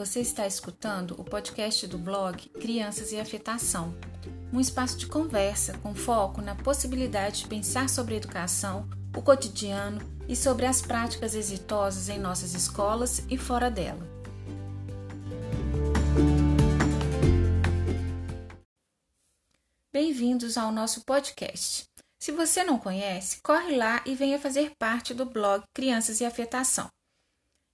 Você está escutando o podcast do blog Crianças e Afetação, um espaço de conversa com foco na possibilidade de pensar sobre educação, o cotidiano e sobre as práticas exitosas em nossas escolas e fora dela. Bem-vindos ao nosso podcast. Se você não conhece, corre lá e venha fazer parte do blog Crianças e Afetação.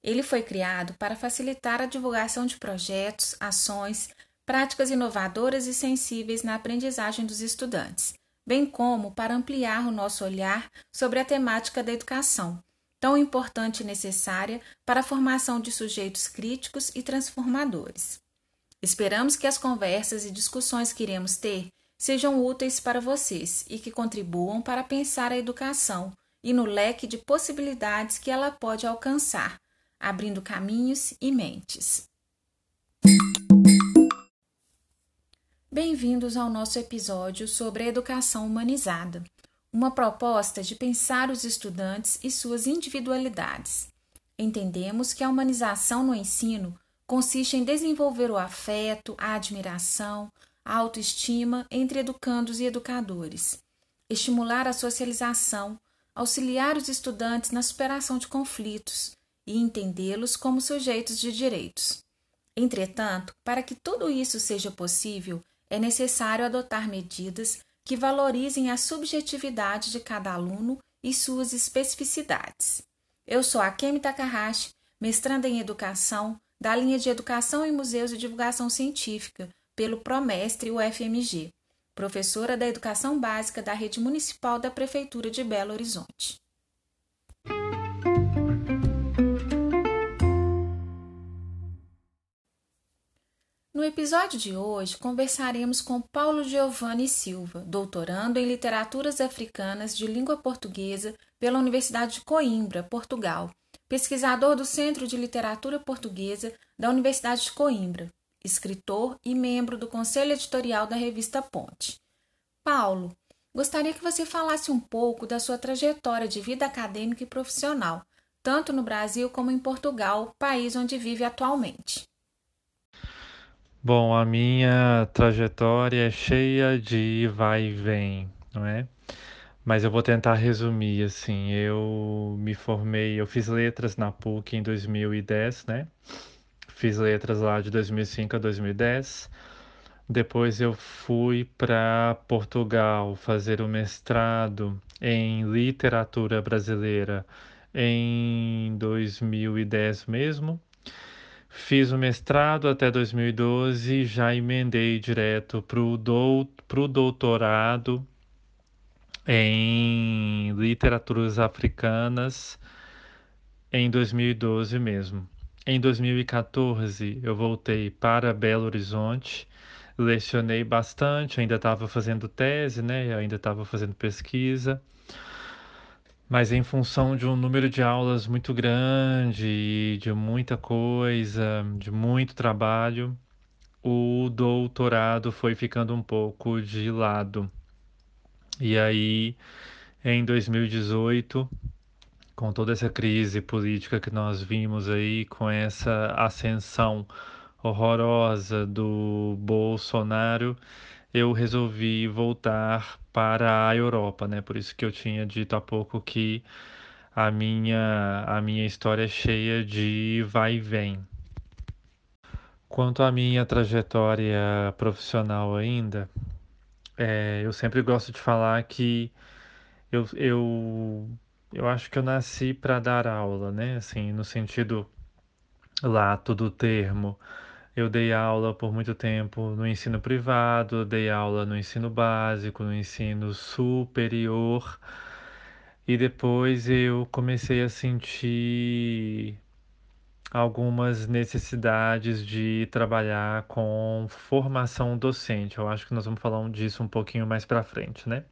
Ele foi criado para facilitar a divulgação de projetos, ações, práticas inovadoras e sensíveis na aprendizagem dos estudantes, bem como para ampliar o nosso olhar sobre a temática da educação, tão importante e necessária para a formação de sujeitos críticos e transformadores. Esperamos que as conversas e discussões que iremos ter sejam úteis para vocês e que contribuam para pensar a educação e no leque de possibilidades que ela pode alcançar abrindo caminhos e mentes. Bem-vindos ao nosso episódio sobre a educação humanizada, uma proposta de pensar os estudantes e suas individualidades. Entendemos que a humanização no ensino consiste em desenvolver o afeto, a admiração, a autoestima entre educandos e educadores, estimular a socialização, auxiliar os estudantes na superação de conflitos, e entendê-los como sujeitos de direitos. Entretanto, para que tudo isso seja possível, é necessário adotar medidas que valorizem a subjetividade de cada aluno e suas especificidades. Eu sou a Kemi Takahashi, mestranda em Educação, da linha de Educação em Museus e Divulgação Científica, pelo Promestre UFMG, professora da Educação Básica da Rede Municipal da Prefeitura de Belo Horizonte. No episódio de hoje, conversaremos com Paulo Giovanni Silva, doutorando em Literaturas Africanas de Língua Portuguesa pela Universidade de Coimbra, Portugal, pesquisador do Centro de Literatura Portuguesa da Universidade de Coimbra, escritor e membro do Conselho Editorial da revista Ponte. Paulo, gostaria que você falasse um pouco da sua trajetória de vida acadêmica e profissional, tanto no Brasil como em Portugal, país onde vive atualmente. Bom, a minha trajetória é cheia de vai e vem, não é? Mas eu vou tentar resumir assim. Eu me formei, eu fiz letras na PUC em 2010, né? Fiz letras lá de 2005 a 2010. Depois eu fui para Portugal fazer o mestrado em literatura brasileira em 2010 mesmo. Fiz o mestrado até 2012, já emendei direto para o do, doutorado em literaturas africanas em 2012 mesmo. Em 2014, eu voltei para Belo Horizonte, lecionei bastante, ainda estava fazendo tese, né? Ainda estava fazendo pesquisa mas em função de um número de aulas muito grande, de muita coisa, de muito trabalho, o doutorado foi ficando um pouco de lado. E aí, em 2018, com toda essa crise política que nós vimos aí, com essa ascensão horrorosa do Bolsonaro, eu resolvi voltar para a Europa, né? Por isso que eu tinha dito há pouco que a minha, a minha história é cheia de vai e vem. Quanto à minha trajetória profissional ainda, é, eu sempre gosto de falar que eu, eu, eu acho que eu nasci para dar aula, né? Assim, no sentido lato do termo. Eu dei aula por muito tempo no ensino privado, dei aula no ensino básico, no ensino superior, e depois eu comecei a sentir algumas necessidades de trabalhar com formação docente. Eu acho que nós vamos falar disso um pouquinho mais para frente, né?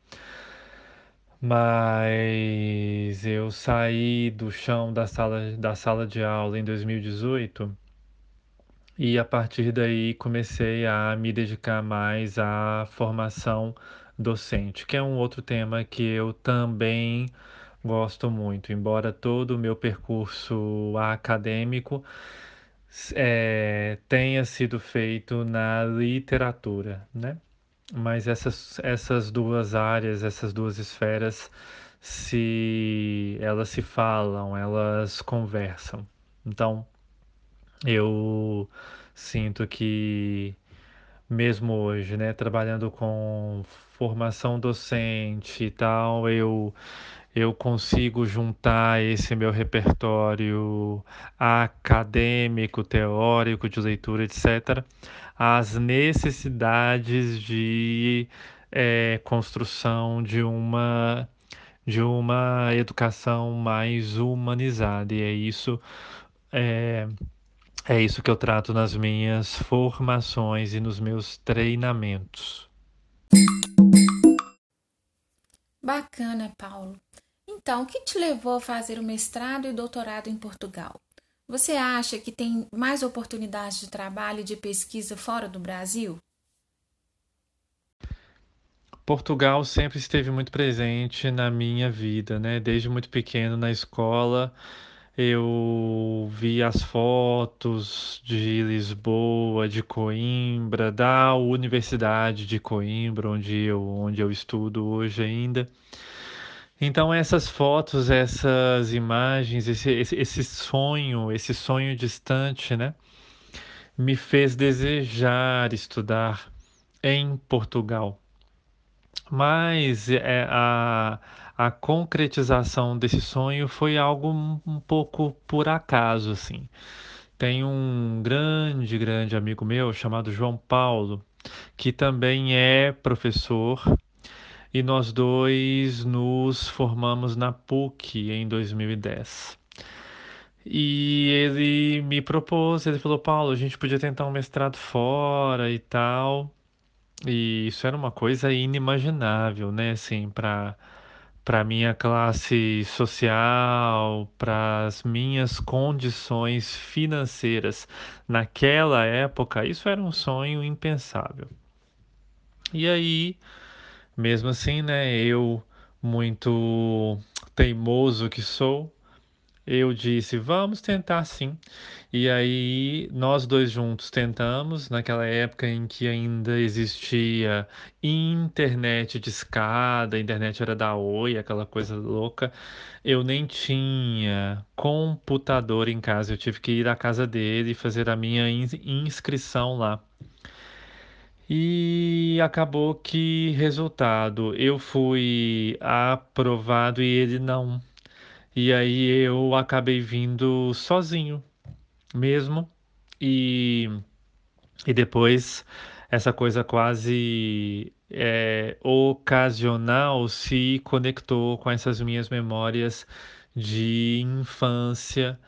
Mas eu saí do chão da sala, da sala de aula em 2018 e a partir daí comecei a me dedicar mais à formação docente, que é um outro tema que eu também gosto muito, embora todo o meu percurso acadêmico é, tenha sido feito na literatura, né? Mas essas, essas duas áreas, essas duas esferas, se elas se falam, elas conversam. Então, eu sinto que mesmo hoje, né, trabalhando com formação docente e tal, eu eu consigo juntar esse meu repertório acadêmico, teórico, de leitura, etc., às necessidades de é, construção de uma de uma educação mais humanizada e é isso é, é isso que eu trato nas minhas formações e nos meus treinamentos. Bacana, Paulo. Então, o que te levou a fazer o mestrado e doutorado em Portugal? Você acha que tem mais oportunidades de trabalho e de pesquisa fora do Brasil? Portugal sempre esteve muito presente na minha vida, né? Desde muito pequeno na escola, eu vi as fotos de Lisboa, de Coimbra, da Universidade de Coimbra, onde eu, onde eu estudo hoje ainda. Então essas fotos, essas imagens, esse, esse, esse sonho, esse sonho distante, né, me fez desejar estudar em Portugal. Mas é, a, a concretização desse sonho foi algo um, pouco por acaso, assim. Tem um grande, grande amigo meu chamado João Paulo, que também é professor e nós dois nos formamos na PUC em 2010. E ele me propôs, ele falou, Paulo, a gente podia tentar um mestrado fora e tal. E isso era uma coisa inimaginável, né, assim, para para minha classe social, para as minhas condições financeiras. Naquela época, isso era um sonho impensável. E aí, mesmo assim, né, eu, muito teimoso que sou, eu disse, vamos tentar sim. E aí nós dois juntos tentamos, naquela época em que ainda existia internet de escada, a internet era da Oi, aquela coisa louca. Eu nem tinha computador em casa, eu tive que ir à casa dele e fazer a minha inscrição lá. E acabou que, resultado, eu fui aprovado e ele não. E aí eu acabei vindo sozinho mesmo. E, e depois essa coisa quase é, ocasional se conectou com essas minhas memórias de infância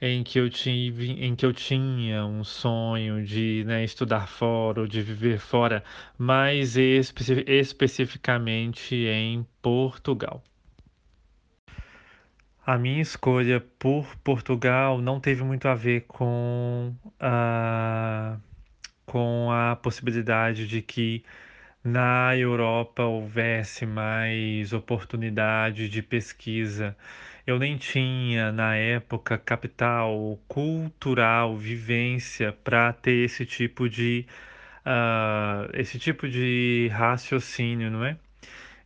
em que eu tive, em que eu tinha um sonho de né, estudar fora ou de viver fora, mais espe especificamente em Portugal. A minha escolha por Portugal não teve muito a ver com a, com a possibilidade de que na Europa houvesse mais oportunidade de pesquisa eu nem tinha na época capital cultural, vivência para ter esse tipo de uh, esse tipo de raciocínio, não é?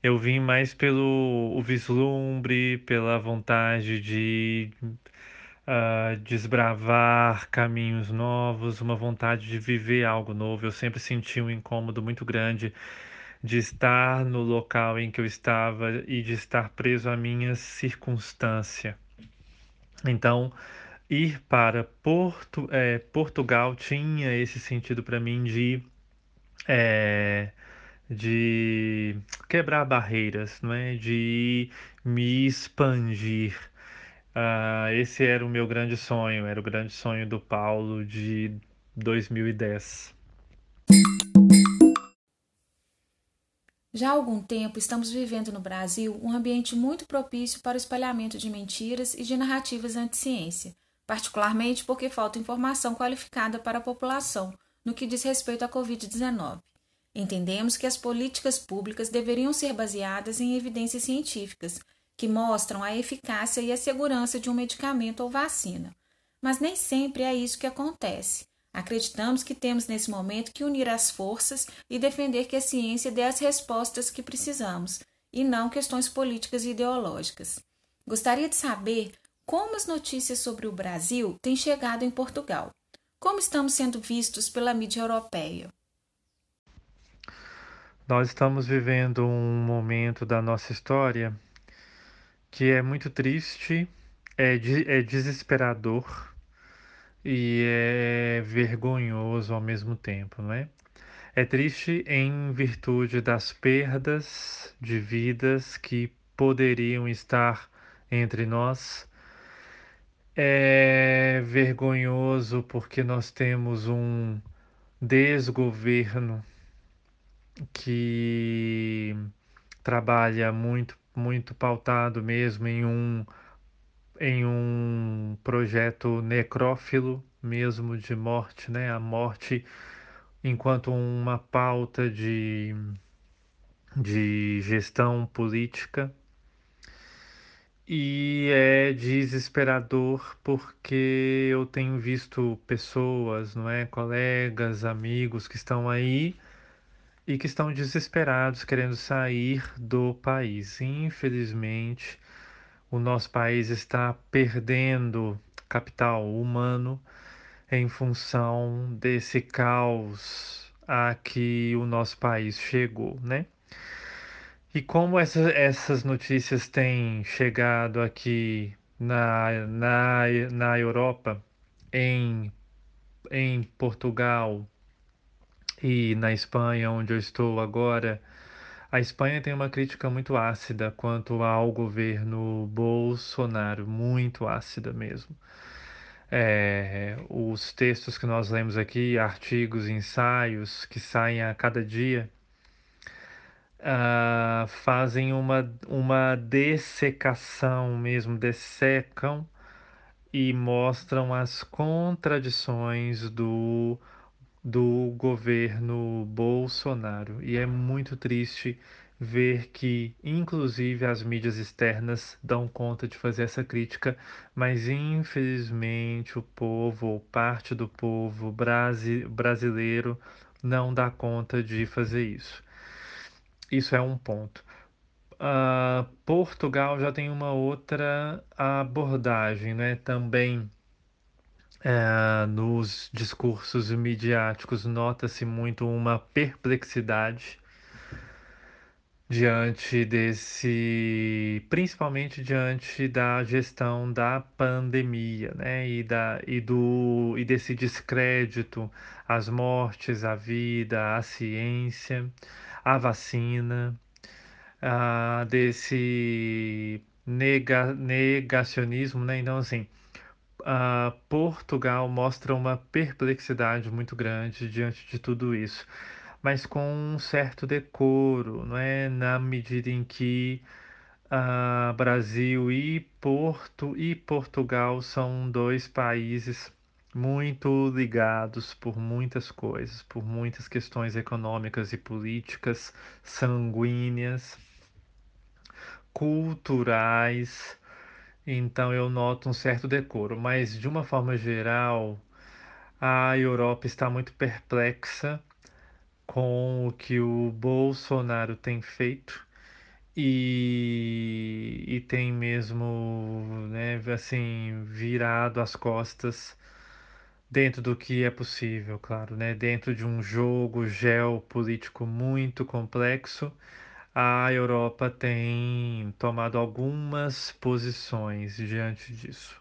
Eu vim mais pelo o vislumbre, pela vontade de uh, desbravar caminhos novos, uma vontade de viver algo novo. Eu sempre senti um incômodo muito grande de estar no local em que eu estava e de estar preso à minha circunstância. Então, ir para Porto, é, Portugal tinha esse sentido para mim de, é, de quebrar barreiras, não é? de me expandir. Uh, esse era o meu grande sonho, era o grande sonho do Paulo de 2010. Já há algum tempo estamos vivendo no Brasil um ambiente muito propício para o espalhamento de mentiras e de narrativas anti-ciência, particularmente porque falta informação qualificada para a população no que diz respeito à Covid-19. Entendemos que as políticas públicas deveriam ser baseadas em evidências científicas que mostram a eficácia e a segurança de um medicamento ou vacina. mas nem sempre é isso que acontece. Acreditamos que temos nesse momento que unir as forças e defender que a ciência dê as respostas que precisamos, e não questões políticas e ideológicas. Gostaria de saber como as notícias sobre o Brasil têm chegado em Portugal. Como estamos sendo vistos pela mídia europeia? Nós estamos vivendo um momento da nossa história que é muito triste, é, é desesperador e é vergonhoso ao mesmo tempo, não é? É triste em virtude das perdas de vidas que poderiam estar entre nós. É vergonhoso porque nós temos um desgoverno que trabalha muito muito pautado mesmo em um em um projeto necrófilo mesmo de morte, né? A morte enquanto uma pauta de, de gestão política. E é desesperador porque eu tenho visto pessoas, não é, colegas, amigos que estão aí e que estão desesperados querendo sair do país. Infelizmente, o nosso país está perdendo capital humano em função desse caos a que o nosso país chegou, né? E como essa, essas notícias têm chegado aqui na, na, na Europa, em, em Portugal e na Espanha, onde eu estou agora, a Espanha tem uma crítica muito ácida quanto ao governo Bolsonaro, muito ácida mesmo. É, os textos que nós lemos aqui, artigos, ensaios que saem a cada dia, uh, fazem uma, uma dessecação mesmo, dessecam e mostram as contradições do, do governo Bolsonaro. E é muito triste ver que, inclusive, as mídias externas dão conta de fazer essa crítica, mas infelizmente o povo, ou parte do povo brasi brasileiro, não dá conta de fazer isso. Isso é um ponto. Uh, Portugal já tem uma outra abordagem, né? Também uh, nos discursos midiáticos nota-se muito uma perplexidade diante desse, principalmente diante da gestão da pandemia, né, e da e do e desse descrédito às mortes, à vida, à ciência, à vacina, ah, desse nega, negacionismo, né? Então assim, ah, Portugal mostra uma perplexidade muito grande diante de tudo isso mas com um certo decoro, não é? Na medida em que uh, Brasil e Porto e Portugal são dois países muito ligados por muitas coisas, por muitas questões econômicas e políticas sanguíneas, culturais. Então eu noto um certo decoro, mas de uma forma geral, a Europa está muito perplexa com o que o Bolsonaro tem feito e, e tem mesmo, né, assim, virado as costas dentro do que é possível, claro, né, dentro de um jogo geopolítico muito complexo. A Europa tem tomado algumas posições diante disso.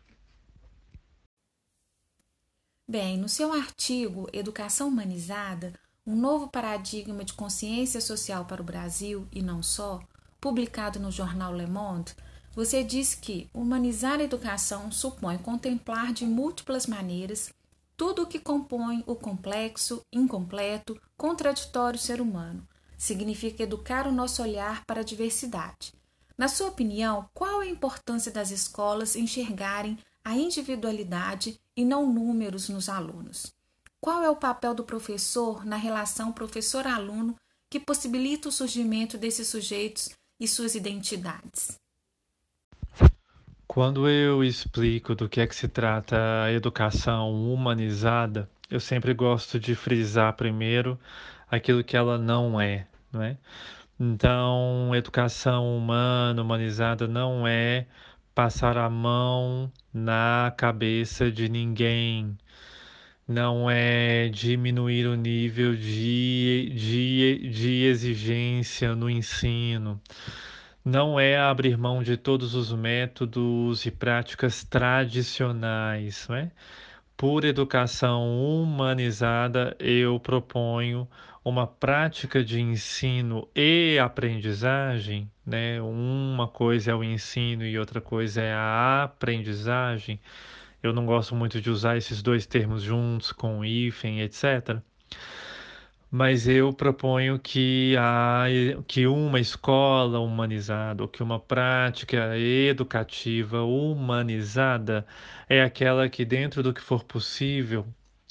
Bem, no seu artigo Educação Humanizada, um novo paradigma de consciência social para o Brasil e não só, publicado no jornal Le Monde, você diz que humanizar a educação supõe contemplar de múltiplas maneiras tudo o que compõe o complexo, incompleto, contraditório ser humano. Significa educar o nosso olhar para a diversidade. Na sua opinião, qual a importância das escolas enxergarem a individualidade e não números nos alunos? Qual é o papel do professor na relação professor-aluno que possibilita o surgimento desses sujeitos e suas identidades? Quando eu explico do que é que se trata a educação humanizada, eu sempre gosto de frisar primeiro aquilo que ela não é, não é? Então, educação humana, humanizada não é passar a mão na cabeça de ninguém, não é diminuir o nível de, de, de exigência no ensino não é abrir mão de todos os métodos e práticas tradicionais, não é? Por educação humanizada, eu proponho uma prática de ensino e aprendizagem, né? Uma coisa é o ensino e outra coisa é a aprendizagem. Eu não gosto muito de usar esses dois termos juntos com hífen, etc mas eu proponho que, a, que uma escola humanizada, ou que uma prática educativa humanizada é aquela que, dentro do que for possível,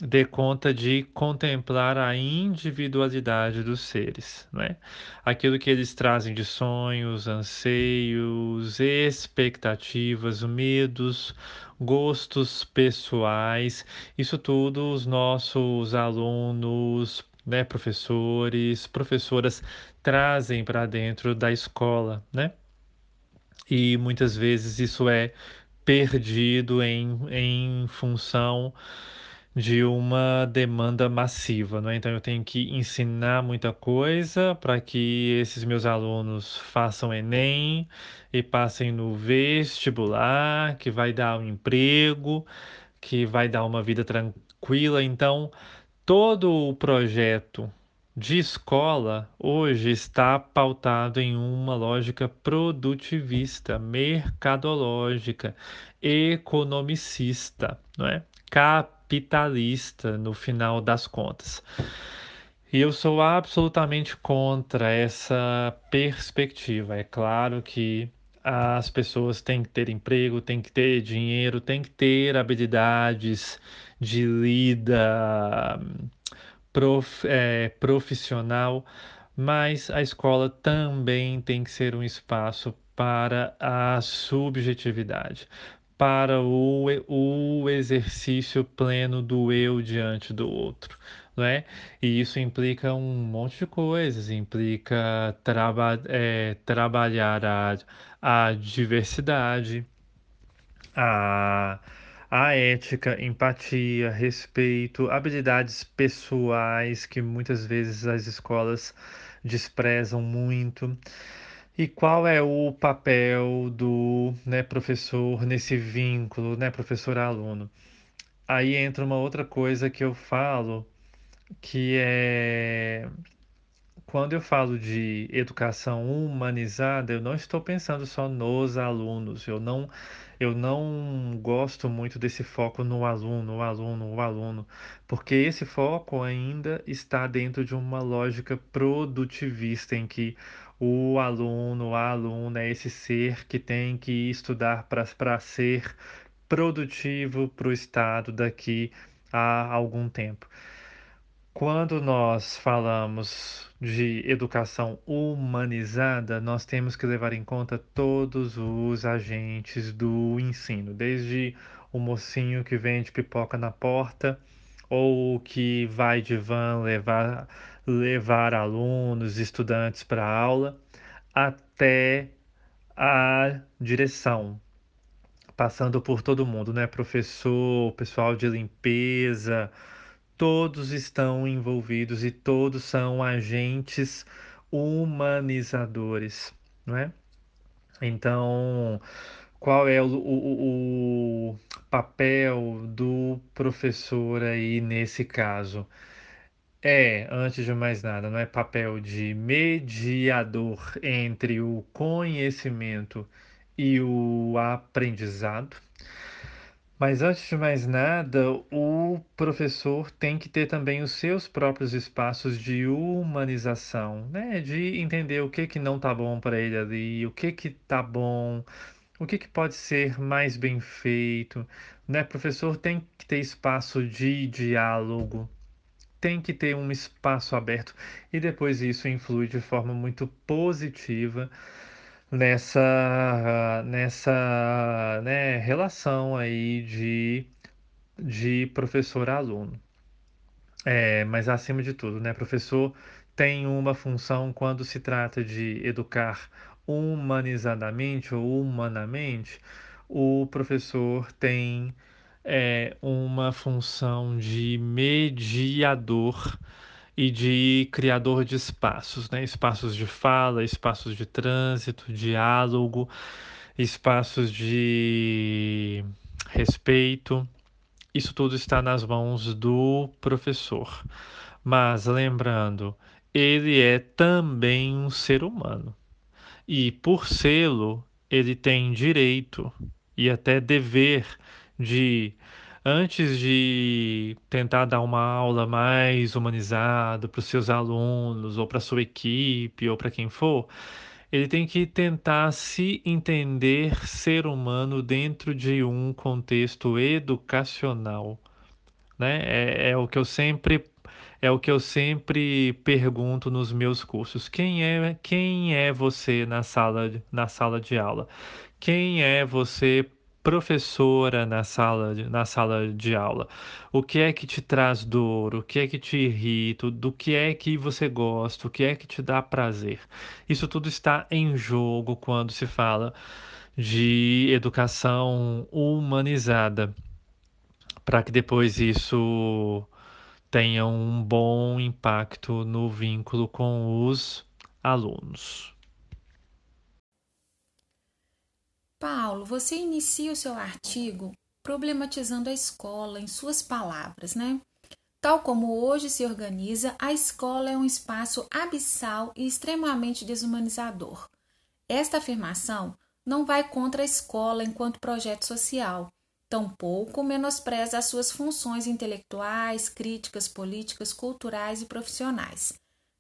dê conta de contemplar a individualidade dos seres, né? Aquilo que eles trazem de sonhos, anseios, expectativas, medos, gostos pessoais, isso tudo os nossos alunos né, professores, professoras trazem para dentro da escola, né? E muitas vezes isso é perdido em, em função de uma demanda massiva, né? Então eu tenho que ensinar muita coisa para que esses meus alunos façam Enem e passem no vestibular, que vai dar um emprego, que vai dar uma vida tranquila. Então, todo o projeto de escola hoje está pautado em uma lógica produtivista, mercadológica, economicista, não é? Capitalista no final das contas. E eu sou absolutamente contra essa perspectiva. É claro que as pessoas têm que ter emprego, têm que ter dinheiro, têm que ter habilidades de lida prof, é, profissional, mas a escola também tem que ser um espaço para a subjetividade, para o, o exercício pleno do eu diante do outro. Não é? E isso implica um monte de coisas, implica traba é, trabalhar a, a diversidade, a a ética, empatia, respeito, habilidades pessoais que muitas vezes as escolas desprezam muito. E qual é o papel do né, professor nesse vínculo, né, professor-aluno? Aí entra uma outra coisa que eu falo, que é quando eu falo de educação humanizada, eu não estou pensando só nos alunos, eu não eu não gosto muito desse foco no aluno, o aluno, o aluno, porque esse foco ainda está dentro de uma lógica produtivista em que o aluno, a aluna é esse ser que tem que estudar para ser produtivo para o Estado daqui a algum tempo. Quando nós falamos de educação humanizada, nós temos que levar em conta todos os agentes do ensino, desde o mocinho que vende pipoca na porta, ou que vai de van levar, levar alunos, estudantes para a aula, até a direção, passando por todo mundo, né? Professor, pessoal de limpeza todos estão envolvidos e todos são agentes humanizadores, não é? Então, qual é o, o, o, papel do professor aí nesse caso? É, antes de mais nada, não é papel de mediador entre o conhecimento e o aprendizado, mas antes de mais nada, o professor tem que ter também os seus próprios espaços de humanização, né? De entender o que que não tá bom para ele ali, o que que tá bom, o que que pode ser mais bem feito, né? Professor tem que ter espaço de diálogo, tem que ter um espaço aberto e depois isso influi de forma muito positiva nessa, nessa né, relação aí de, de professor-aluno. É, mas acima de tudo, né, professor tem uma função quando se trata de educar humanizadamente ou humanamente, o professor tem é, uma função de mediador e de criador de espaços, né? Espaços de fala, espaços de trânsito, diálogo, espaços de respeito. Isso tudo está nas mãos do professor. Mas lembrando, ele é também um ser humano. E por sê-lo, ele tem direito e até dever de antes de tentar dar uma aula mais humanizada para os seus alunos, ou para sua equipe, ou para quem for, ele tem que tentar se entender ser humano dentro de um contexto educacional. Né? É, é o que eu sempre é o que eu sempre pergunto nos meus cursos. Quem é quem é você na sala na sala de aula? Quem é você professora na sala de, na sala de aula? O que é que te traz dor? O que é que te irrita? Do que é que você gosta? O que é que te dá prazer? Isso tudo está em jogo quando se fala de educação humanizada, para que depois isso tenha um bom impacto no vínculo com os alunos. Paulo, você inicia o seu artigo problematizando a escola em suas palavras, né? Tal como hoje se organiza, a escola é um espaço abissal e extremamente desumanizador. Esta afirmação não vai contra a escola enquanto projeto social, tampouco menospreza as suas funções intelectuais, críticas, políticas, culturais e profissionais.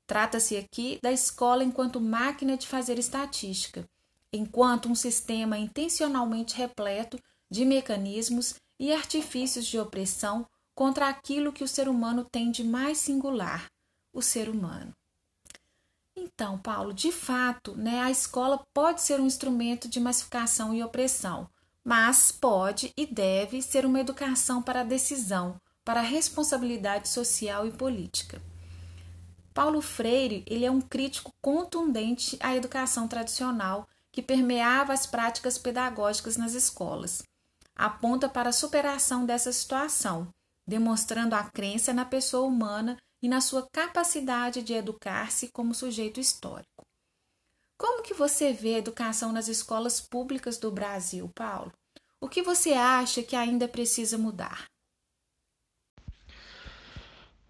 Trata-se aqui da escola enquanto máquina de fazer estatística enquanto um sistema intencionalmente repleto de mecanismos e artifícios de opressão contra aquilo que o ser humano tem de mais singular, o ser humano. Então, Paulo, de fato, né, a escola pode ser um instrumento de massificação e opressão, mas pode e deve ser uma educação para a decisão, para a responsabilidade social e política. Paulo Freire ele é um crítico contundente à educação tradicional que permeava as práticas pedagógicas nas escolas. Aponta para a superação dessa situação, demonstrando a crença na pessoa humana e na sua capacidade de educar-se como sujeito histórico. Como que você vê a educação nas escolas públicas do Brasil, Paulo? O que você acha que ainda precisa mudar?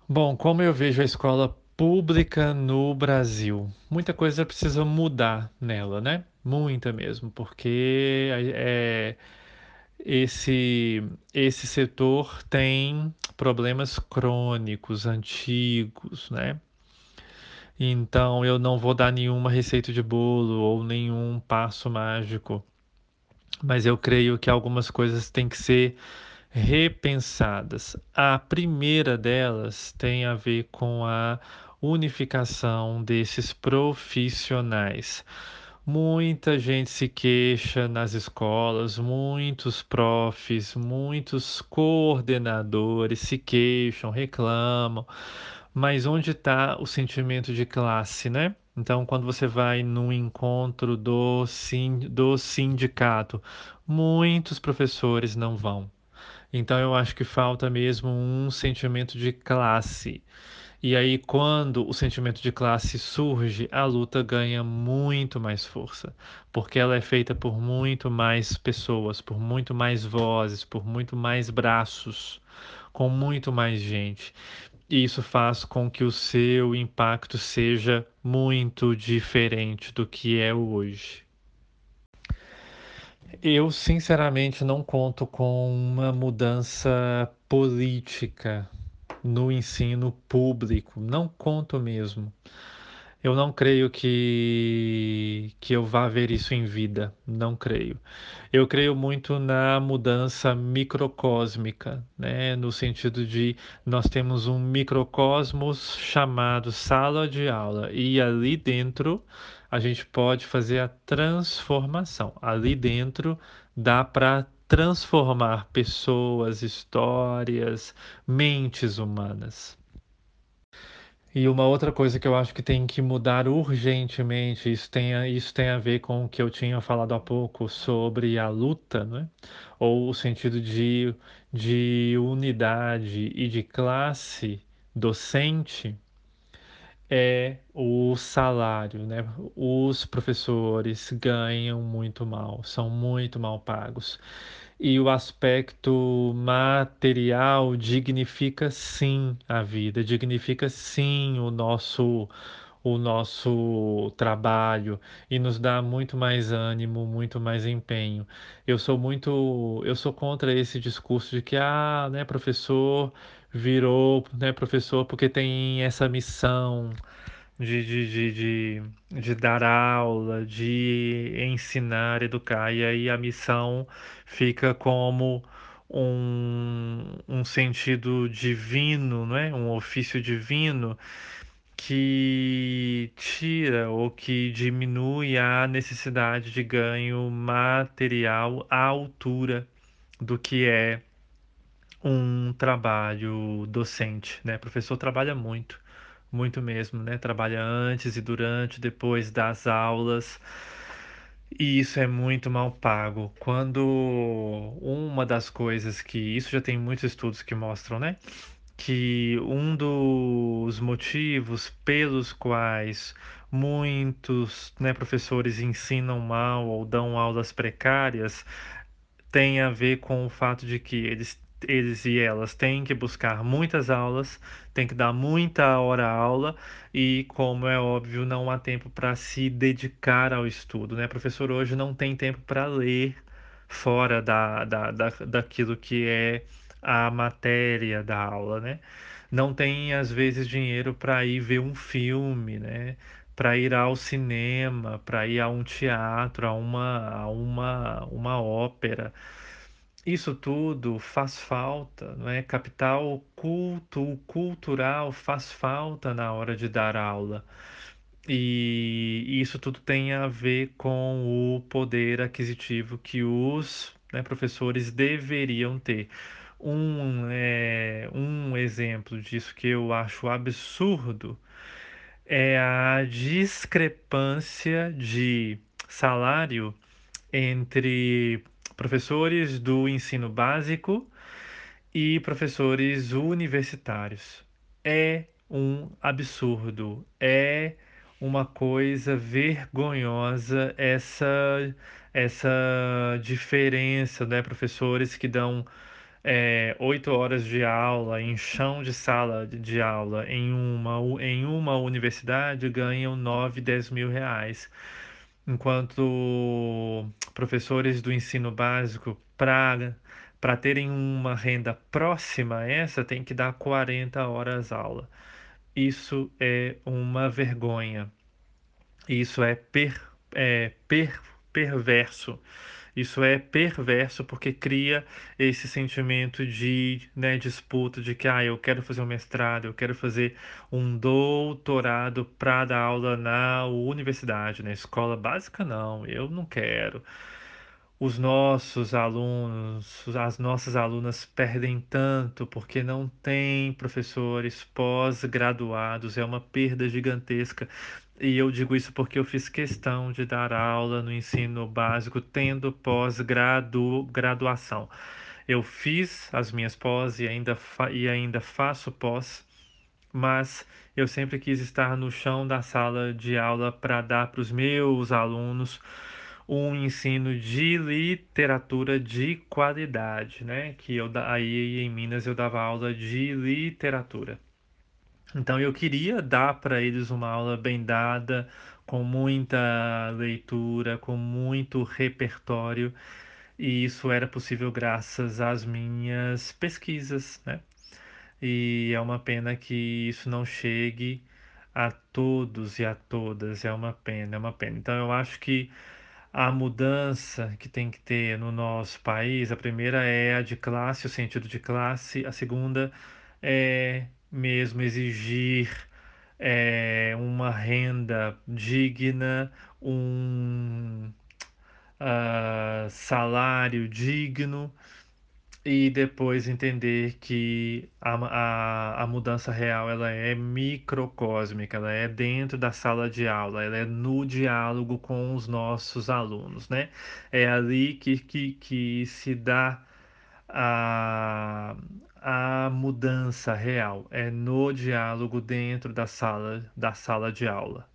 Bom, como eu vejo a escola pública no Brasil, muita coisa precisa mudar nela, né? Muita mesmo, porque é, esse, esse setor tem problemas crônicos, antigos, né? Então eu não vou dar nenhuma receita de bolo ou nenhum passo mágico, mas eu creio que algumas coisas têm que ser repensadas. A primeira delas tem a ver com a unificação desses profissionais. Muita gente se queixa nas escolas, muitos profs, muitos coordenadores se queixam, reclamam, mas onde está o sentimento de classe, né? Então, quando você vai num encontro do, do sindicato, muitos professores não vão. Então, eu acho que falta mesmo um sentimento de classe. E aí, quando o sentimento de classe surge, a luta ganha muito mais força, porque ela é feita por muito mais pessoas, por muito mais vozes, por muito mais braços, com muito mais gente. E isso faz com que o seu impacto seja muito diferente do que é hoje. Eu, sinceramente, não conto com uma mudança política no ensino público. Não conto mesmo. Eu não creio que, que eu vá ver isso em vida. Não creio. Eu creio muito na mudança microcósmica, né? no sentido de nós temos um microcosmos chamado sala de aula, e ali dentro a gente pode fazer a transformação. Ali dentro dá para transformar pessoas, histórias, mentes humanas. E uma outra coisa que eu acho que tem que mudar urgentemente, isso tem, a, isso tem a ver com o que eu tinha falado há pouco sobre a luta, né? ou o sentido de, de unidade e de classe docente, é o salário, né? Os professores ganham muito mal, são muito mal pagos e o aspecto material dignifica sim a vida, dignifica sim o nosso o nosso trabalho e nos dá muito mais ânimo, muito mais empenho. Eu sou muito, eu sou contra esse discurso de que ah, né, professor virou, né, professor porque tem essa missão de, de, de, de, dar aula, de ensinar, educar, e aí a missão fica como um, um sentido divino, não é? um ofício divino que tira ou que diminui a necessidade de ganho material à altura do que é um trabalho docente, né? O professor trabalha muito muito mesmo, né? Trabalha antes e durante, depois das aulas. E isso é muito mal pago. Quando uma das coisas que isso já tem muitos estudos que mostram, né? Que um dos motivos pelos quais muitos né, professores ensinam mal ou dão aulas precárias tem a ver com o fato de que eles eles e elas têm que buscar muitas aulas, têm que dar muita hora aula e, como é óbvio, não há tempo para se dedicar ao estudo. Né? Professor hoje não tem tempo para ler fora da, da, da, daquilo que é a matéria da aula, né? Não tem, às vezes, dinheiro para ir ver um filme, né? Para ir ao cinema, para ir a um teatro, a uma, a uma, uma ópera. Isso tudo faz falta, não é? Capital culto, cultural faz falta na hora de dar aula. E isso tudo tem a ver com o poder aquisitivo que os né, professores deveriam ter. Um, é, um exemplo disso que eu acho absurdo é a discrepância de salário entre professores do ensino básico e professores universitários. É um absurdo, é uma coisa vergonhosa essa essa diferença, né? Professores que dão é, oito horas de aula em chão de sala de aula em uma, em uma universidade ganham nove, dez mil reais enquanto professores do ensino básico, para para terem uma renda próxima a essa, tem que dar 40 horas aula. Isso é uma vergonha. Isso é, per, é per, perverso. Isso é perverso porque cria esse sentimento de né, disputa de que ah, eu quero fazer um mestrado, eu quero fazer um doutorado para dar aula na universidade, na escola básica, não, eu não quero. Os nossos alunos, as nossas alunas perdem tanto porque não tem professores pós-graduados, é uma perda gigantesca. E eu digo isso porque eu fiz questão de dar aula no ensino básico tendo pós-graduação. Eu fiz as minhas pós e ainda, e ainda faço pós, mas eu sempre quis estar no chão da sala de aula para dar para os meus alunos um ensino de literatura de qualidade, né? Que eu aí em Minas eu dava aula de literatura. Então eu queria dar para eles uma aula bem dada, com muita leitura, com muito repertório, e isso era possível graças às minhas pesquisas, né? E é uma pena que isso não chegue a todos e a todas, é uma pena, é uma pena. Então eu acho que a mudança que tem que ter no nosso país, a primeira é a de classe, o sentido de classe, a segunda é mesmo exigir é, uma renda digna, um uh, salário digno e depois entender que a, a, a mudança real ela é microcósmica, ela é dentro da sala de aula, ela é no diálogo com os nossos alunos, né? É ali que, que, que se dá a, a mudança real, é no diálogo dentro da sala, da sala de aula.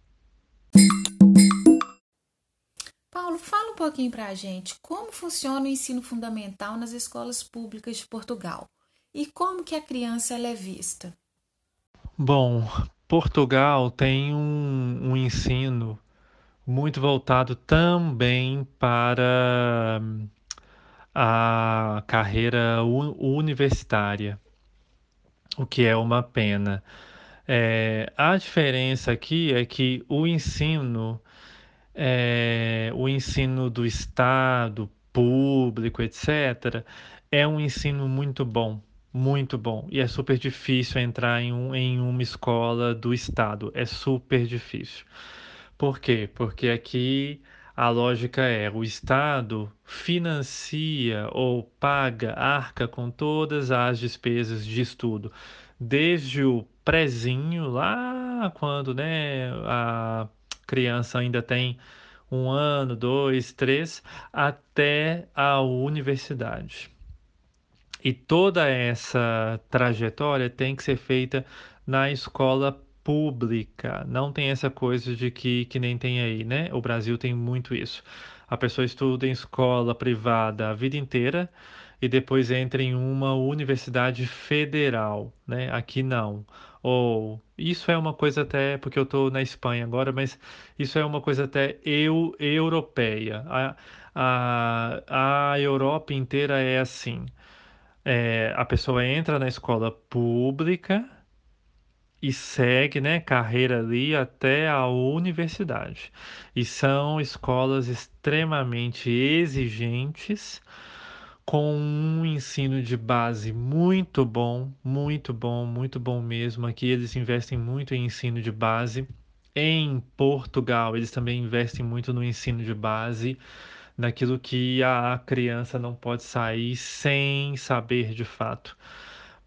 Paulo, fala um pouquinho para a gente como funciona o ensino fundamental nas escolas públicas de Portugal e como que a criança é vista. Bom, Portugal tem um, um ensino muito voltado também para a carreira universitária, o que é uma pena. É, a diferença aqui é que o ensino é, o ensino do Estado, público, etc., é um ensino muito bom, muito bom. E é super difícil entrar em, um, em uma escola do Estado. É super difícil. Por quê? Porque aqui a lógica é: o Estado financia ou paga, arca com todas as despesas de estudo, desde o prezinho, lá quando né, a criança ainda tem um ano, dois, três, até a universidade. E toda essa trajetória tem que ser feita na escola pública. Não tem essa coisa de que, que nem tem aí, né? O Brasil tem muito isso. A pessoa estuda em escola privada a vida inteira e depois entra em uma universidade federal, né? Aqui não. Ou isso é uma coisa até porque eu estou na Espanha agora, mas isso é uma coisa até eu, europeia. A, a, a Europa inteira é assim. É, a pessoa entra na escola pública e segue, né, carreira ali até a universidade. E são escolas extremamente exigentes com um ensino de base muito bom, muito bom, muito bom mesmo. Aqui eles investem muito em ensino de base. Em Portugal, eles também investem muito no ensino de base, naquilo que a criança não pode sair sem saber de fato.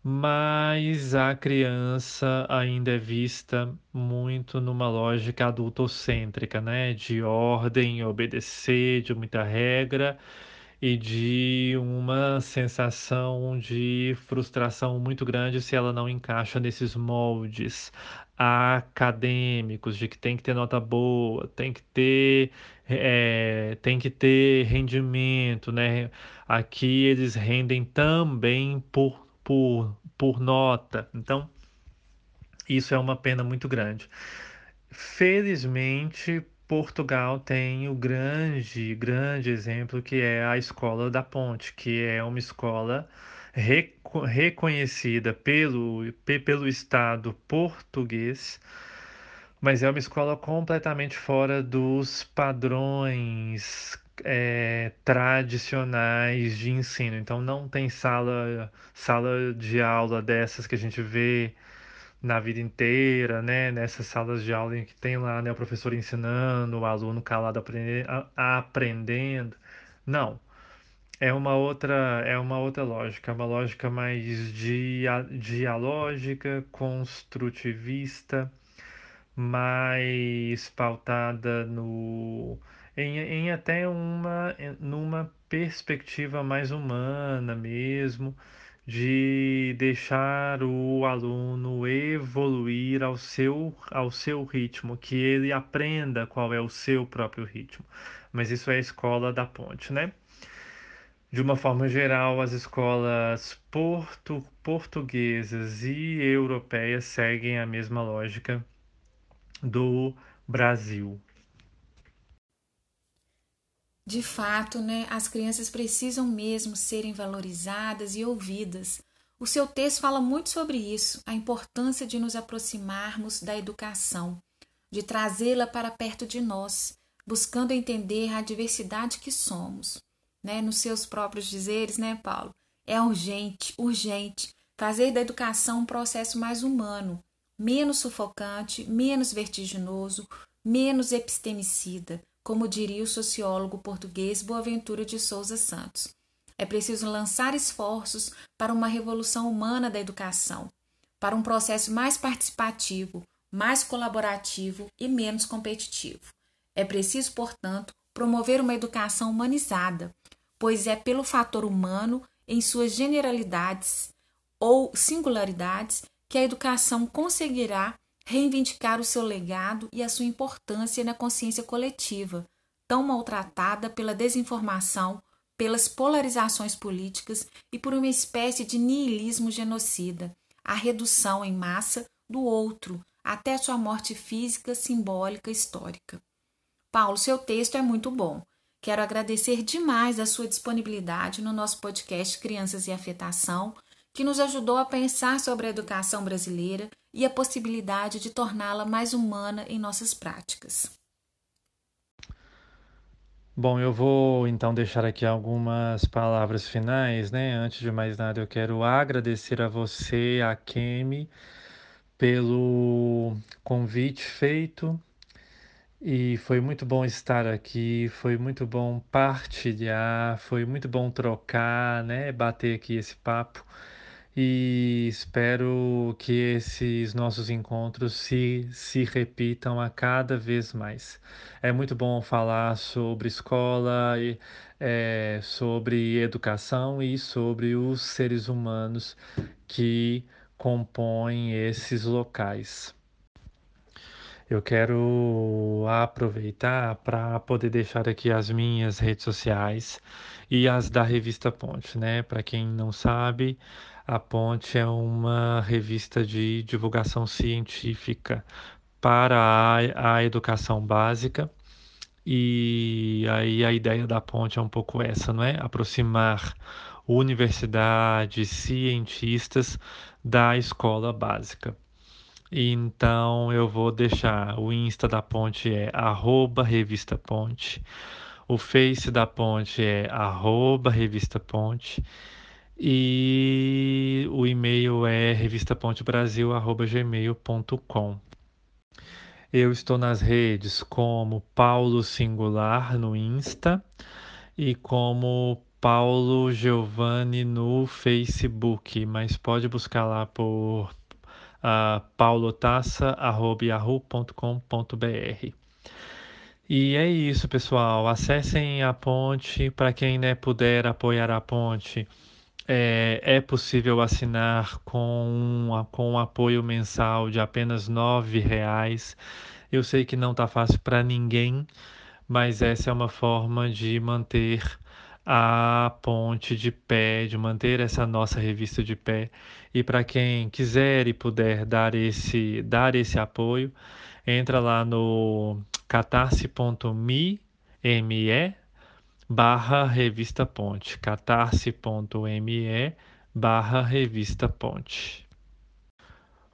Mas a criança ainda é vista muito numa lógica adultocêntrica, né? De ordem, obedecer, de muita regra e de uma sensação de frustração muito grande se ela não encaixa nesses moldes acadêmicos de que tem que ter nota boa, tem que ter é, tem que ter rendimento, né? Aqui eles rendem também por, por, por nota. Então, isso é uma pena muito grande. Felizmente, Portugal tem o grande, grande exemplo que é a Escola da Ponte, que é uma escola reco reconhecida pelo, pelo Estado português, mas é uma escola completamente fora dos padrões é, tradicionais de ensino. Então não tem sala, sala de aula dessas que a gente vê na vida inteira, né? Nessas salas de aula em que tem lá né, o professor ensinando, o aluno calado aprendendo, aprendendo. Não. É uma outra, é uma outra lógica, uma lógica mais dia, dialógica, construtivista, mais pautada no em, em até uma numa perspectiva mais humana mesmo de deixar o aluno evoluir ao seu, ao seu ritmo, que ele aprenda qual é o seu próprio ritmo. Mas isso é a escola da ponte, né? De uma forma geral, as escolas portu, portuguesas e europeias seguem a mesma lógica do Brasil. De fato, né, as crianças precisam mesmo serem valorizadas e ouvidas. O seu texto fala muito sobre isso, a importância de nos aproximarmos da educação, de trazê-la para perto de nós, buscando entender a diversidade que somos. Né? Nos seus próprios dizeres, né, Paulo? É urgente, urgente, fazer da educação um processo mais humano, menos sufocante, menos vertiginoso, menos epistemicida, como diria o sociólogo português Boaventura de Souza Santos. É preciso lançar esforços para uma revolução humana da educação, para um processo mais participativo, mais colaborativo e menos competitivo. É preciso, portanto, promover uma educação humanizada, pois é pelo fator humano, em suas generalidades ou singularidades, que a educação conseguirá reivindicar o seu legado e a sua importância na consciência coletiva, tão maltratada pela desinformação, pelas polarizações políticas e por uma espécie de niilismo genocida, a redução em massa do outro até sua morte física, simbólica, histórica. Paulo, seu texto é muito bom. Quero agradecer demais a sua disponibilidade no nosso podcast Crianças e Afetação, que nos ajudou a pensar sobre a educação brasileira e a possibilidade de torná-la mais humana em nossas práticas. Bom, eu vou então deixar aqui algumas palavras finais, né? Antes de mais nada, eu quero agradecer a você, a Kemi, pelo convite feito e foi muito bom estar aqui, foi muito bom partilhar, foi muito bom trocar, né? Bater aqui esse papo. E espero que esses nossos encontros se, se repitam a cada vez mais. É muito bom falar sobre escola, é, sobre educação e sobre os seres humanos que compõem esses locais. Eu quero aproveitar para poder deixar aqui as minhas redes sociais e as da revista Ponte, né? Para quem não sabe, a Ponte é uma revista de divulgação científica para a, a educação básica. E aí a ideia da Ponte é um pouco essa, não é? Aproximar universidades, cientistas da escola básica. Então eu vou deixar o Insta da Ponte é arroba revista Ponte, o Face da Ponte é arroba revista Ponte e o e-mail é revistapontebrasil@gmail.com. Eu estou nas redes como Paulo Singular no Insta e como Paulo Giovanni no Facebook, mas pode buscar lá por uh, paulotassa.yahoo.com.br. E é isso, pessoal. Acessem a ponte. Para quem né, puder apoiar a ponte, é, é possível assinar com, com um apoio mensal de apenas R$ reais. Eu sei que não está fácil para ninguém, mas essa é uma forma de manter a ponte de pé, de manter essa nossa revista de pé. E para quem quiser e puder dar esse, dar esse apoio, entra lá no catarse.me barra revista ponte, catarse.me barra revista ponte.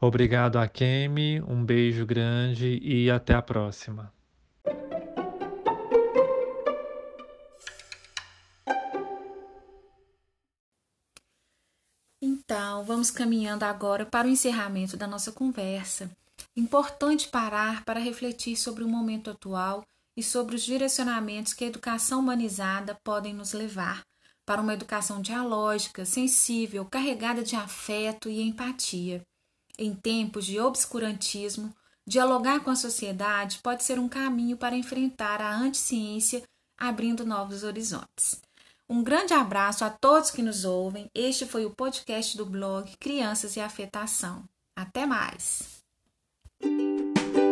Obrigado a Kemi, um beijo grande e até a próxima. Então, vamos caminhando agora para o encerramento da nossa conversa. Importante parar para refletir sobre o momento atual e sobre os direcionamentos que a educação humanizada podem nos levar para uma educação dialógica, sensível, carregada de afeto e empatia. Em tempos de obscurantismo, dialogar com a sociedade pode ser um caminho para enfrentar a anticiência, abrindo novos horizontes. Um grande abraço a todos que nos ouvem. Este foi o podcast do blog Crianças e Afetação. Até mais! Thank you.